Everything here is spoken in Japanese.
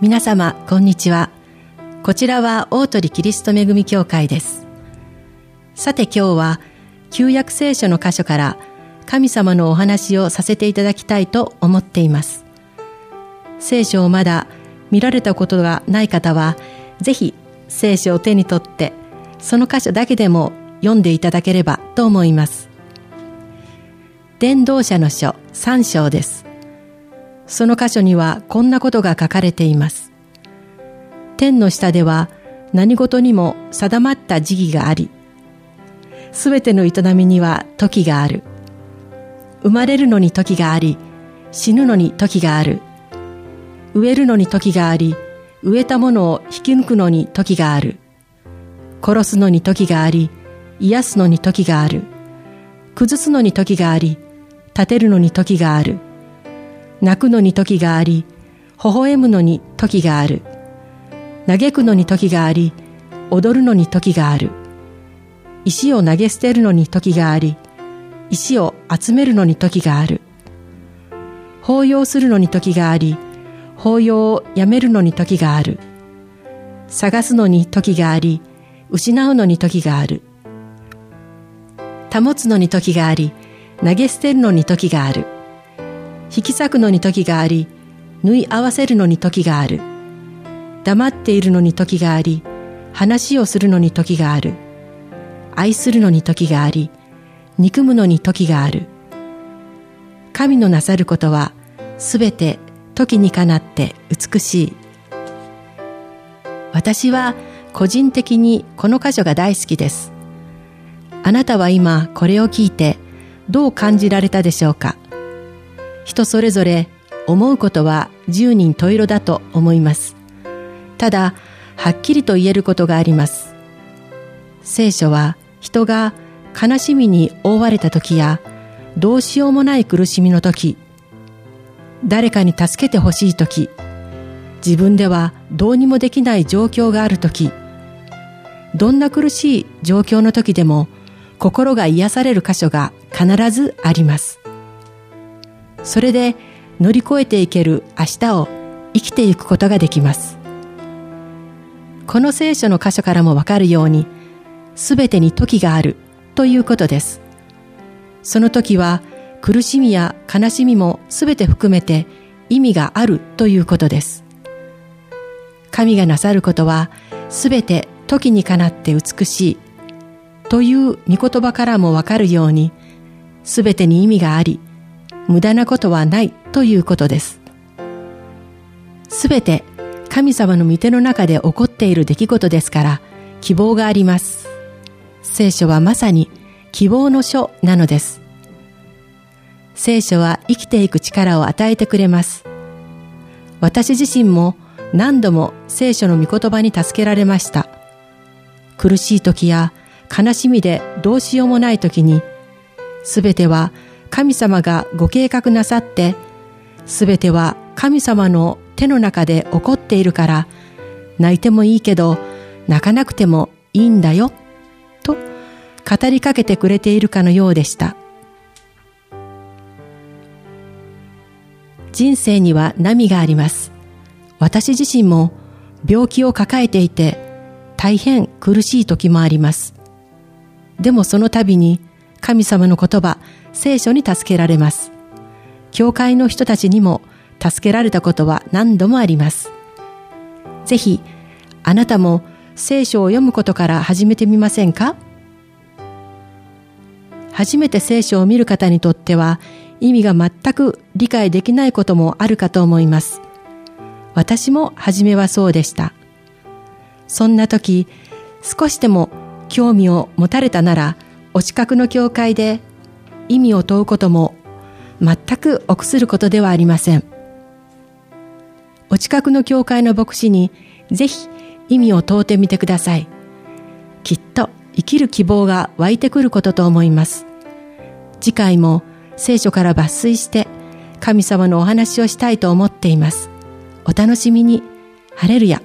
皆様こんにちは。こちらは大鳥キリスト恵み教会です。さて今日は旧約聖書の箇所から神様のお話をさせていただきたいと思っています。聖書をまだ見られたことがない方はぜひ聖書を手に取ってその箇所だけでも読んでいただければと思います。伝道者の書3章です。その箇所にはこんなことが書かれています。天の下では何事にも定まった時期があり、すべての営みには時がある。生まれるのに時があり、死ぬのに時がある。植えるのに時があり、植えたものを引き抜くのに時がある。殺すのに時があり、癒すのに時がある。崩すのに時があり、立てるのに時がある。泣くのに時があり、微笑むのに時がある。嘆くのに時があり、踊るのに時がある。石を投げ捨てるのに時があり、石を集めるのに時がある。抱擁するのに時があり、抱擁をやめるのに時がある。探すのに時があり、失うのに時がある。保つのに時があり、投げ捨てるのに時がある。引き裂くのに時があり、縫い合わせるのに時がある。黙っているのに時があり、話をするのに時がある。愛するのに時があり、憎むのに時がある。神のなさることは、すべて時にかなって美しい。私は個人的にこの箇所が大好きです。あなたは今これを聞いてどう感じられたでしょうか？人それぞれ思うことは十人十色だと思います。ただ、はっきりと言えることがあります。聖書は人が悲しみに覆われた時やどうしようもない苦しみの時、誰かに助けてほしい時、自分ではどうにもできない状況がある時、どんな苦しい状況の時でも心が癒される箇所が必ずあります。それで乗り越えていける明日を生きていくことができます。この聖書の箇所からもわかるように、すべてに時があるということです。その時は苦しみや悲しみもすべて含めて意味があるということです。神がなさることはすべて時にかなって美しいという御言葉からもわかるように、すべてに意味があり、無駄なことはないということです。すべて神様の御手の中で起こっている出来事ですから希望があります。聖書はまさに希望の書なのです。聖書は生きていく力を与えてくれます。私自身も何度も聖書の御言葉に助けられました。苦しい時や悲しみでどうしようもない時に、すべては神様がご計画なさって、すべては神様の手の中で起こっているから、泣いてもいいけど、泣かなくてもいいんだよ、と語りかけてくれているかのようでした。人生には波があります。私自身も病気を抱えていて大変苦しい時もあります。でもその度に神様の言葉、聖書に助けられます。教会の人たちにも助けられたことは何度もあります。ぜひ、あなたも聖書を読むことから始めてみませんか？初めて聖書を見る方にとっては意味が全く理解できないこともあるかと思います。私も初めはそうでした。そんな時、少しでも興味を持たれたなら、お近くの教会で意味を問うことも全く臆することではありません。お近くの教会の牧師にぜひ意味を問うてみてください。きっと生きる希望が湧いてくることと思います。次回も聖書から抜粋して神様のお話をしたいと思っています。お楽しみに。ハレルヤ。